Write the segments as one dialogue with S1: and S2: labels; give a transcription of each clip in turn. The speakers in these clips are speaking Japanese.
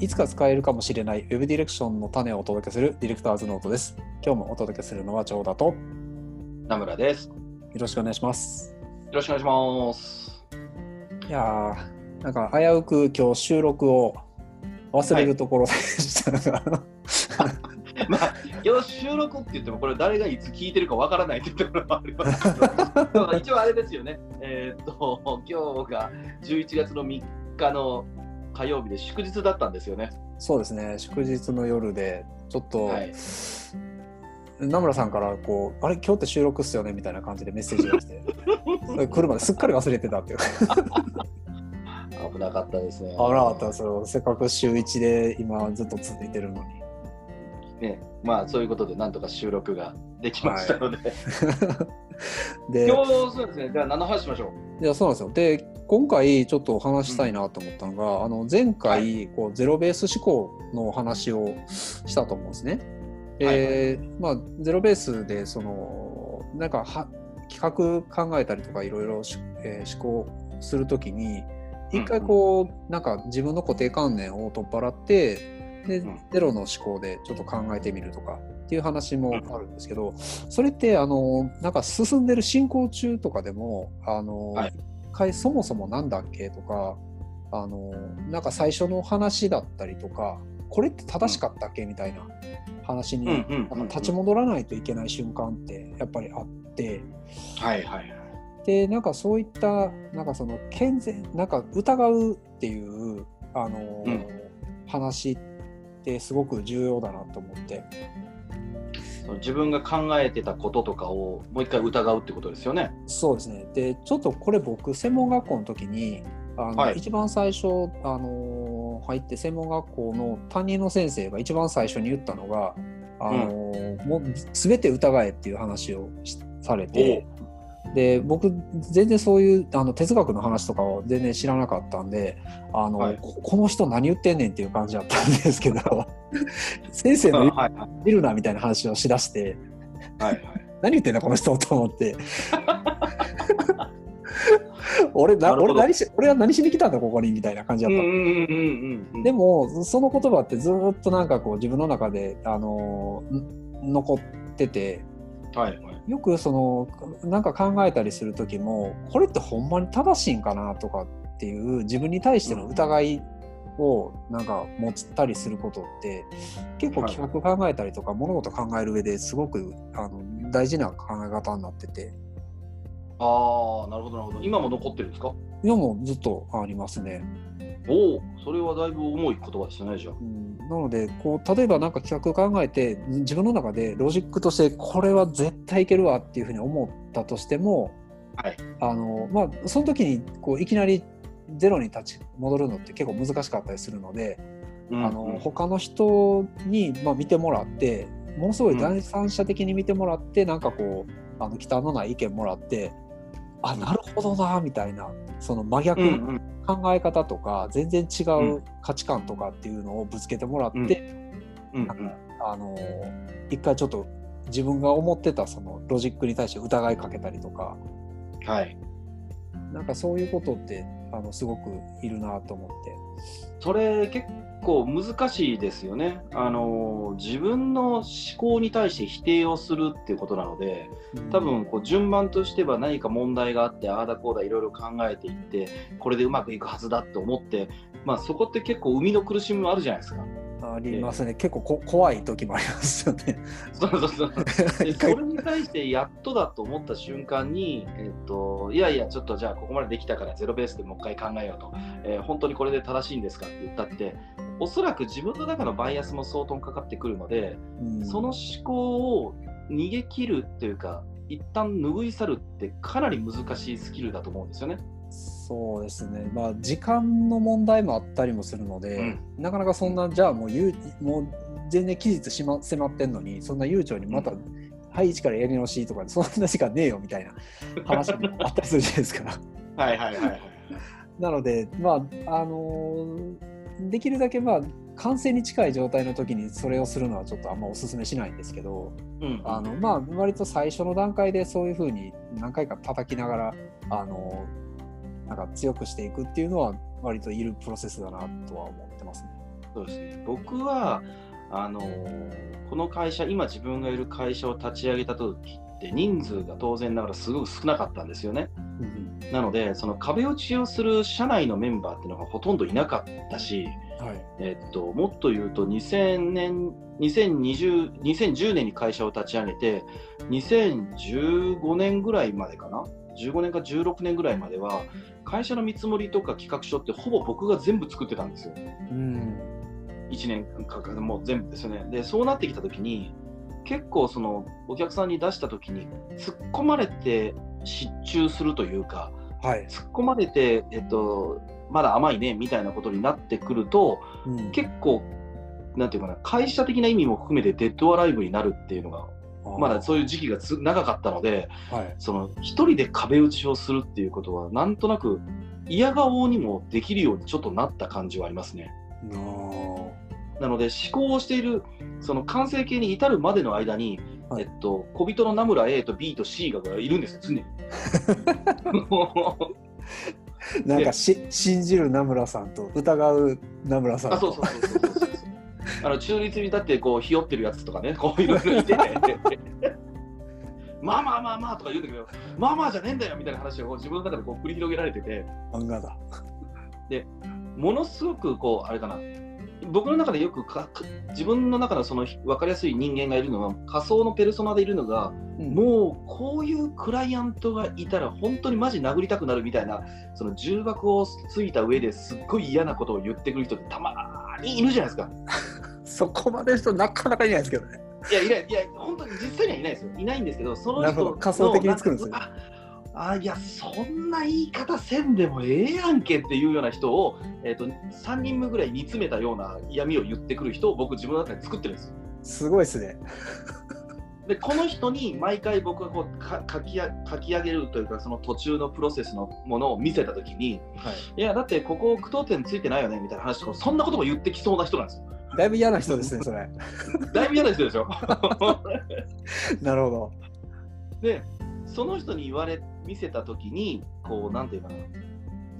S1: いつか使えるかもしれない Web ディレクションの種をお届けするディレクターズノートです。今日もお届けするのは長田とよ
S2: 名村です。よ
S1: ろしくお願いします。
S2: ろしくお願いします。
S1: いやー、なんか危うく今日収録を忘れるところでしたが、
S2: まあ、今日収録って言っても、これ誰がいつ聞いてるかわからないってところもありますけど、一応あれですよね。えーっと、今日が11月の3日の火曜日で祝日だったんですよね。
S1: そうですね、祝日の夜で、ちょっと、
S2: はい
S1: 名村さんからこう、あれ、今日って収録っすよね？みたいな感じでメッセージが来て、それ来るまですっかり忘れてたっていう。
S2: 危なかったですね。
S1: 危なかったですよ。せっかく週1で今ずっと続いてるのに。
S2: ね、まあそういうことでなんとか収録ができましたので、
S1: で、
S2: 今日そうですね、じゃあ何の話しましょう？
S1: いやそうなんですよ。で今回ちょっとお話したいなと思ったのが、あの前回こうゼロベース思考のお話をしたと思うんですね。で、まあゼロベースでそのなんかは企画考えたりとかいろいろ思考するときに一回こう、なんか自分の固定観念を取っ払ってで、
S2: うん。
S1: ゼロの思考でちょっと考えてみるとかっていう話もあるんですけど、それってあのなんか進んでる進行中とかでもあの、
S2: はい
S1: 一回そもそもなんだっけ？とかあのなんか最初の話だったりとかこれって正しかったっけ？みたいな話に、
S2: うん
S1: 立ち戻らないといけない瞬間ってやっぱりあって。
S2: はいはいはい。
S1: でなんかそういったなんかその健全なんか疑うっていうあの、
S2: うん。
S1: 話ってすごく重要だなと思って
S2: その自分が考えてたこととかをもう一回疑うってことですよね。
S1: そうですね。でちょっとこれ僕専門学校の時にあの、
S2: はい。
S1: 一番最初あの入って専門学校の担任の先生が一番最初に言ったのがあの、もう全て疑えっていう話をしされて。で僕全然そういうあの哲学の話とかを全然知らなかったんであの、
S2: はい。
S1: ここの人何言ってんねんっていう感じだったんですけど先生の見るなみたいな話をしだして
S2: はいはい。
S1: 何言ってんだこの人と思って 俺な俺何し俺は何しに来たんだここにみたいな感じだった。でもその言葉ってずっとなんかこう自分の中であのん残ってて
S2: はいはい。
S1: よくそのなんか考えたりする時もこれってほんまに正しいんかなとかっていう自分に対しての疑いをなんか持ったりすることって結構
S2: はい
S1: 企画考えたりとか物事考える上ですごくあの大事な考え方になってて
S2: ああ、なるほどなるほど。今も残ってるんですか？
S1: 今もずっとありますね。
S2: おお、それはだいぶ重い言葉ですよね、じゃあ。
S1: うんなのでこう例えばなんか企画考えて自分の中でロジックとしてこれは絶対いけるわっていうふうに思ったとしても、
S2: はい
S1: あのまあ、その時にこういきなりゼロに立ち戻るのって結構難しかったりするので、
S2: うん
S1: あの他の人に、まあ、見てもらってものすごい第三者的に見てもらって、なんかこうあの忌憚のない意見もらってあなるほどなみたいなその真逆
S2: うんう
S1: の
S2: ん。
S1: 考え方とか、全然違
S2: う
S1: う価値観とかっていうのをぶつけてもらって、
S2: うん。うん
S1: あの一回ちょっと自分が思ってたそのロジックに対して疑いかけたりとか。
S2: はい。
S1: なんかそういうことってあのすごくいるなと思って。
S2: それ結構難しいですよね。あの自分の思考に対して否定をするっていうことなので、多分こう順番としては何か問題があってああだこうだいろいろ考えていってこれでうまくいくはずだって思って、まあ、そこって結構生みの苦しみもあるじゃないですか。
S1: ありますね、結構こ怖い時もありますよね。
S2: そうそうそうで それに対してやっとだと思った瞬間に、えっと、いやいやちょっとじゃあここまでできたからゼロベースでもう一回考えようと、えー本当にこれで正しいんですかって言ったっておそらく自分の中のバイアスも相当かかってくるので、
S1: うん
S2: その思考を逃げ切るっていうか一旦拭い去るってかなり難しいスキルだと思うんですよね。
S1: そうですね、まあ、時間の問題もあったりもするので、
S2: うん
S1: なかなかそんな、じゃあもうゆうもう全然期日し、ま、迫ってんのに、そんな悠長にまた、
S2: う
S1: はい、一からやり直しとか、そんな時間ねえよみたいな話もあったりするじゃないですか。
S2: はいはいはいはい。
S1: なので、まああのーできるだけ、まあ、完成に近い状態の時にそれをするのはちょっとあんまお勧めしないんですけど、
S2: うん
S1: あのまあ、割と最初の段階でそういうふうに何回か叩きながら、あのなんか強くしていくっていうのは割といるプロセスだなとは思ってますね。
S2: そうですね僕はあのこの会社今自分がいる会社を立ち上げた時って人数が当然ながらすごく少なかったんですよね。なのでその壁打ちをする社内のメンバーっていうのがほとんどいなかったし、はいえっと、もっと言うと2000年2020 2010年に会社を立ち上げて2015年ぐらいまでかな15年か16年ぐらいまでは会社の見積もりとか企画書ってほぼ僕が全部作ってたんですよ。うん、1年かかもう全部ですよね。でそうなってきた時に結構そのお客さんに出した時に突っ込まれて失注するというか、はい、突っ込まれて、えっと、まだ甘いねみたいなことになってくると、うん、結構なんていうかな会社的な意味も含めてデッドアライブになるっていうのがまだそういう時期がつ長かったので、はい、その一人で壁打ちをするっていうことはなんとなく嫌顔にもできるようにちょっとなった感じはありますね。なので思考をしているその完成形に至るまでの間に、はい、えっと、小人のナムラ A と B と C がいるんですよ常に。
S1: なんかし信じる名村さんと疑う名村さん
S2: あそうそうそうそうあの中立に立ってこうひよってるやつとかねこういろいろいて。まあまあまあまあとか言うんだけどまあまあじゃねえんだよみたいな話を自分の中でこう繰り広げられてて。
S1: 漫画だ。
S2: でものすごくこうあれかな。僕の中でよくか自分の中のその分かりやすい人間がいるのは仮想のペルソナでいるのが、うん、もうこういうクライアントがいたら本当にマジ殴りたくなるみたいなその重箱をついた上ですっごい嫌なことを言ってくる人ってたまにいるじゃないですか。
S1: そこまでの人なかなかいないですけどね。
S2: いやいないいや本当に実際にはいないですよ。いないんですけどその人
S1: 仮想的に作るんですよ。
S2: あいやそんな言い方せんでもええやんけっていうような人を、えーと、3人目ぐらい煮詰めたような嫌味を言ってくる人を僕自分の中で作ってるんですよ。
S1: すごいですね。
S2: でこの人に毎回僕がこうか書き書き上げるというかその途中のプロセスのものを見せた時に、はい、いやだってここ句読点ついてないよねみたいな話とかそんなことも言ってきそうな人なんですよ。
S1: だいぶ嫌な人ですねそれ。
S2: だいぶ嫌な人でしょ？
S1: なるほど。
S2: でその人に言われ見せた時にこうなんていうかな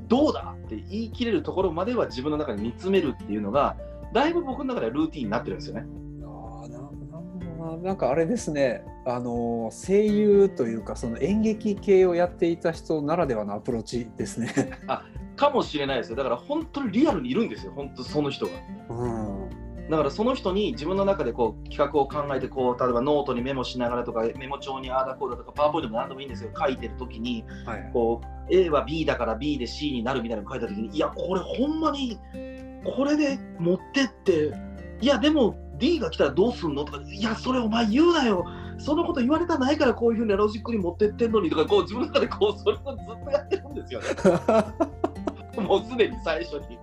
S2: どうだって言い切れるところまでは自分の中で見つめるっていうのがだいぶ僕の中ではルーティンになってるんですよね。
S1: あななんかあれですね。あの声優というかその演劇系をやっていた人ならではのアプローチですね。
S2: あかもしれないですよ。だから本当にリアルにいるんですよ。本当その人が。うん。だからその人に自分の中でこう企画を考えてこう例えばノートにメモしながらとかメモ帳にああだこうだとかパワーポイントも何でもいいんですよ。書いてる時に、はい、こう A は B だから B で C になるみたいなの書いた時にいやこれほんまにこれで持ってっていやでもが来たらどうすんのとかいやそれお前言うなよそのこと言われたないからこういうふうにロジックに持ってってんのにとかこう自分の中でこうそれをずっとやってるんですよね もうすでに最初に。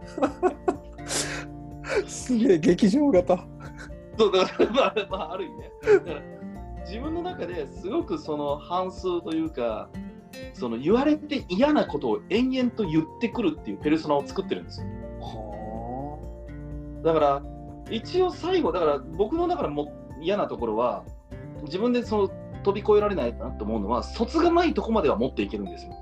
S1: すげえ劇場型。
S2: そうだから、まあ、まあ、ある意味ね。自分の中ですごくその半数というか、その言われて嫌なことを延々と言ってくるっていうペルソナを作ってるんですよ。だから一応最後だから僕の中でも嫌なところは自分でその飛び越えられないなと思うのは卒がないとこまでは持っていけるんですよ。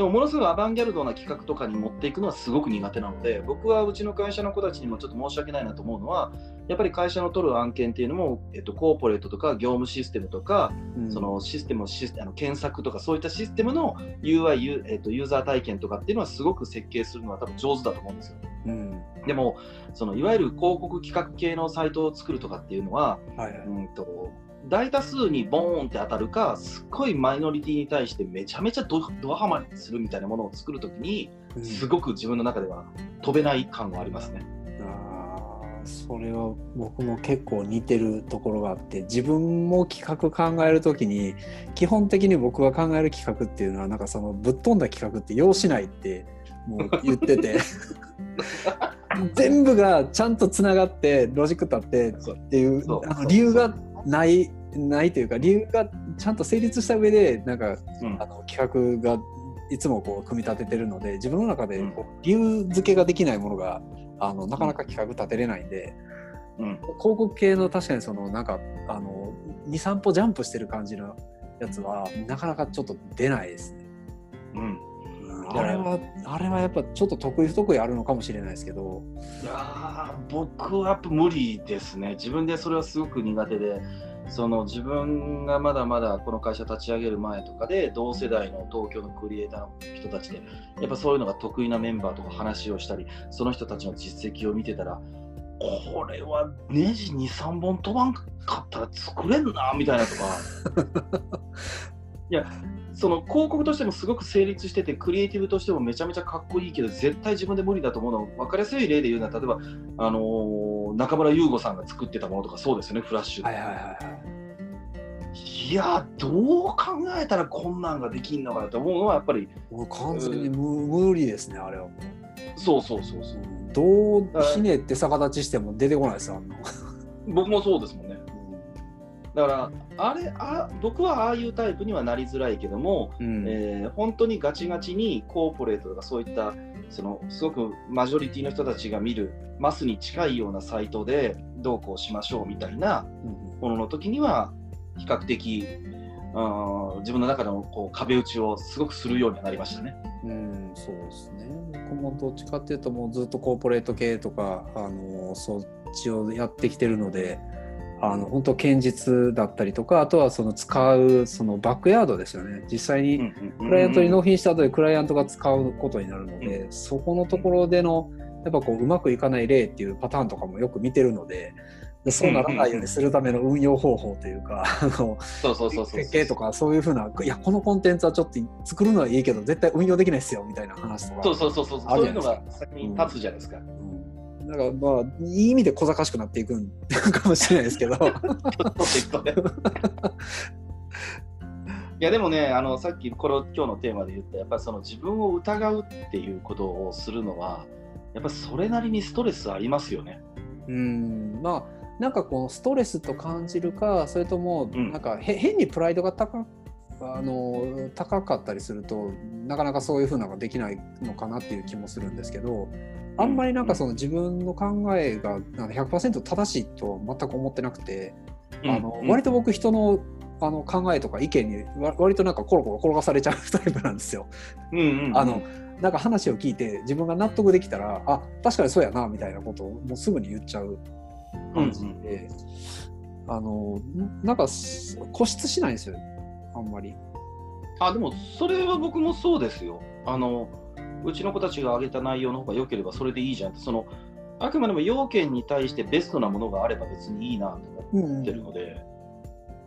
S2: でもものすごいアバンギャルドな企画とかに持っていくのはすごく苦手なので僕はうちの会社の子たちにもちょっと申し訳ないなと思うのはやっぱり会社の取る案件っていうのも、えっと、コーポレートとか業務システムとか、うん、そのシステムシスあの検索とかそういったシステムの UI ユ,、えっと、ユーザー体験とかっていうのはすごく設計するのは多分上手だと思うんですよ。うん、でもそのいわゆる広告企画系のサイトを作るとかっていうのは、はいはい、うんと大多数にボーンって当たるかすっごいマイノリティに対してめちゃめちゃドドハマりするみたいなものを作るときに、すごく自分の中では飛べない感がありますね。
S1: あそれは僕も結構似てるところがあって自分も企画考える時に基本的に僕が考える企画っていうのはなんかそのぶっ飛んだ企画って要しないってもう言ってて 全部がちゃんとつながってロジック立ってっていう理由がないないというか理由がちゃんと成立した上でなんか、うん、あの企画がいつもこう組み立ててるので自分の中でこう理由付けができないものがあのなかなか企画立てれないんで、うん、広告系の確かにそのなんかあの23歩ジャンプしてる感じのやつはなかなかちょっと出ないですね。うん、あれはあれはやっぱちょっと得意不得意あるのかもしれないですけど。
S2: いや僕はやっぱ無理ですね。自分でそれはすごく苦手でその自分がまだまだこの会社立ち上げる前とかで同世代の東京のクリエイターの人たちでやっぱそういうのが得意なメンバーとか話をしたりその人たちの実績を見てたらこれはネジ23本飛ばんかったら作れんなみたいなとか。いやその広告としてもすごく成立しててクリエイティブとしてもめちゃめちゃかっこいいけど絶対自分で無理だと思うの分かりやすい例で言うのは例えば、あのー、中村優吾さんが作ってたものとかそうですよねフラッシュで。
S1: はいはいはいはい。
S2: いやどう考えたらこんなんができんのかなと思うのはやっぱり
S1: もう完全に無,、無理ですねあれはもう。
S2: そうそうそうそう。
S1: どうひねって逆立ちしても出てこないですあんな
S2: 僕もそうですもんねだからあれあ僕はああいうタイプにはなりづらいけども、
S1: うん
S2: えー本当にガチガチにコーポレートとかそういったそのすごくマジョリティの人たちが見るマスに近いようなサイトでどうこうしましょうみたいな
S1: うん
S2: ものの時には比較的うん自分の中のこう壁打ちをすごくするようにはなりましたね。
S1: うん、そうですね。僕もどっちかっていうと、もうずっとコーポレート系とか、あのそっちをやってきてるので、あの本当、堅実だったりとか、あとはその使うそのバックヤードですよね。実際にクライアントに納品した後でクライアントが使うことになるので、そこのところでの、やっぱこううまくいかない例っていうパターンとかもよく見てるので、でそうならないようにするための運用方法というか、あの
S2: そうそうそうそう
S1: 設計とかそういうふうな、いや、このコンテンツはちょっと作るのはいいけど、絶対運用できないですよみたいな話とか。
S2: そうそうそうそうそういうのが先に立つじゃないですか。
S1: うんだからまあ、いい意味で小賢しくなっていくん かもしれないですけど。
S2: いやでもねあのさっきこの今日のテーマで言ったやっぱりその自分を疑うっていうことをするのはやっぱりそれなりにストレスありますよね。
S1: うん、まあ、なんかこうストレスと感じるか、それとも、
S2: うん
S1: なんかへ変にプライドが高あの高かったりするとなかなかそういうふうなのができないのかなっていう気もするんですけどあんまりなんかその自分の考えがなんか100%正しいとは全く思ってなくて、あの
S2: うん。
S1: 割と僕人のあの考えとか意見にわ割となんかコロコロ転がされちゃうタイプなんですよ。あのなんか話を聞いて自分が納得できたらあ確かにそうやなみたいなことをもうすぐに言っちゃう感じで、あのんなんかす固執しないんですよあんまり。
S2: あでもそれは僕もそうですよ。あのうちの子たちが挙げた内容の方が良ければそれでいいじゃんってそのあくまでも要件に対してベストなものがあれば別にいいなと思ってるので、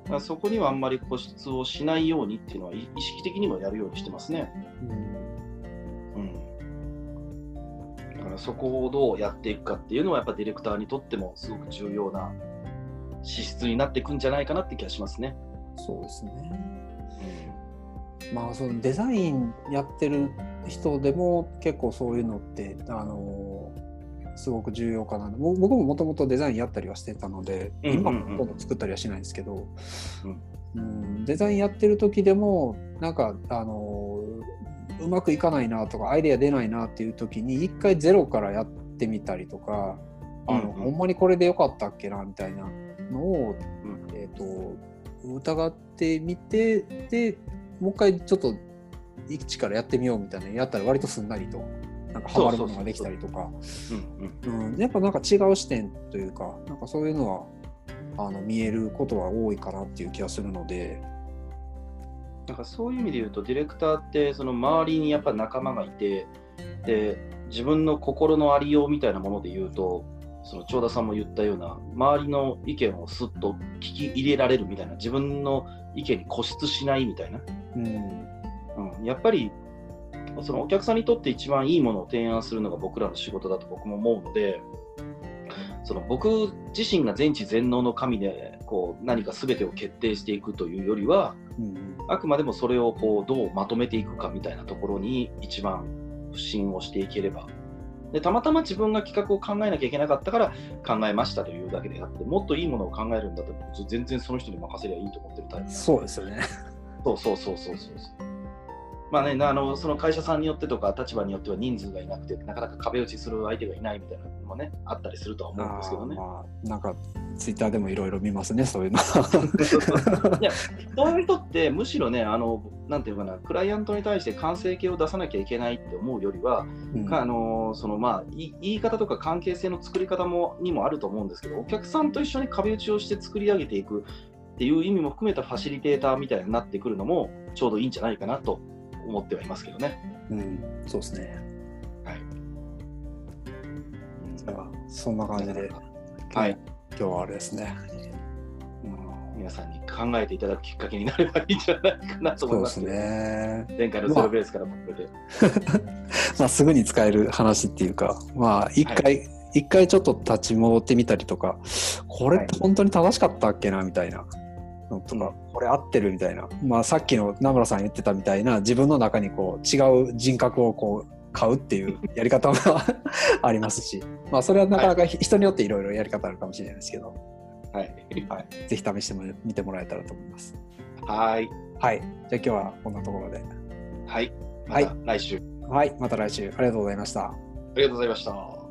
S2: だからそこにはあんまり固執をしないようにっていうのは意意識的にもやるようにしてますね。うん、だからそこをどうやっていくかっていうのはやっぱディレクターにとってもすごく重要な資質になっていくんじゃないかなって気がしますね。
S1: そうですね。まあそのデザインやってる人でも結構そういうのってあのすごく重要かな。ぼ僕ももともとデザインやったりはしてたので、
S2: うんうんうん。
S1: 今はほとんど作ったりはしないんですけど、
S2: うん。
S1: うん。デザインやってる時でもなんかあのうまくいかないなとかアイデア出ないなっていう時に一回ゼロからやってみたりとかあの、
S2: うんうん。
S1: ほんまにこれでよかったっけなみたいなのを、
S2: うん。
S1: えー、と疑ってみてでもう一回ちょっと一からやってみようみたいなのやったら割とすんなりとなんかハマるものができたりとか。やっぱなんか違う視点というかなんかそういうのはあの見えることは多いかなっていう気がするので。
S2: なんかそういう意味で言うとディレクターってその周りにやっぱ仲間がいてで自分の心のありようみたいなもので言うとその長田さんも言ったような周りの意見をすっと聞き入れられるみたいな自分の意見に固執しないみたいな、
S1: うん。
S2: うん、やっぱりそのお客さんにとって一番いいものを提案するのが僕らの仕事だと僕も思うのでその僕自身が全知全能の神でこう何か全てを決定していくというよりは
S1: うん。
S2: あくまでもそれをこうどうまとめていくかみたいなところに一番不信をしていければでたまたま自分が企画を考えなきゃいけなかったから考えましたというだけであってもっといいものを考えるんだったら全然その人に任せりゃいいと思ってるタイプ
S1: そうですよね。
S2: そうそうそうそうそうそうまあね、あのその会社さんによってとか立場によっては人数がいなくてなかなか壁打ちする相手がいないみたいなのもねあったりするとは思うんですけどね。
S1: まあ、なんかツイッターでもいろいろ見ますねそういうの。
S2: いやそういう人ってむしろねあのなんていうかなクライアントに対して完成形を出さなきゃいけないって思うよりは、
S1: うん
S2: かあのそのまあい言い方とか関係性の作り方もにもあると思うんですけどお客さんと一緒に壁打ちをして作り上げていくっていう意味も含めたファシリテーターみたいになってくるのもちょうどいいんじゃないかなと思ってはいますけどね。
S1: うん、そうですね。
S2: はい。
S1: じゃあそんな感じで、
S2: はい、
S1: 今日はあれですね。
S2: 皆さんに考えていただくきっかけになればいいんじゃないかなと思いますす
S1: そうでね。
S2: 前回のゼロベースから含めて。
S1: まあ、すぐに使える話っていうか、まあ、一回、一回ちょっと立ち戻ってみたりとか、これって本当に正しかったっけなみたいなのとか、これ合ってるみたいな、まあ、さっきの名村さん言ってたみたいな、自分の中にこう違う人格をこう買うっていう やり方が ありますし、まあ、それはなかなか人によっていろいろやり方あるかもしれないですけど、
S2: はい。
S1: はい、ぜひ試しても見てもらえたらと思います。
S2: はい。
S1: はい、じゃあ今日はこんなところで。
S2: はい。ま
S1: はい
S2: た来週。
S1: はい、また来週ありがとうございました。
S2: ありがとうございました。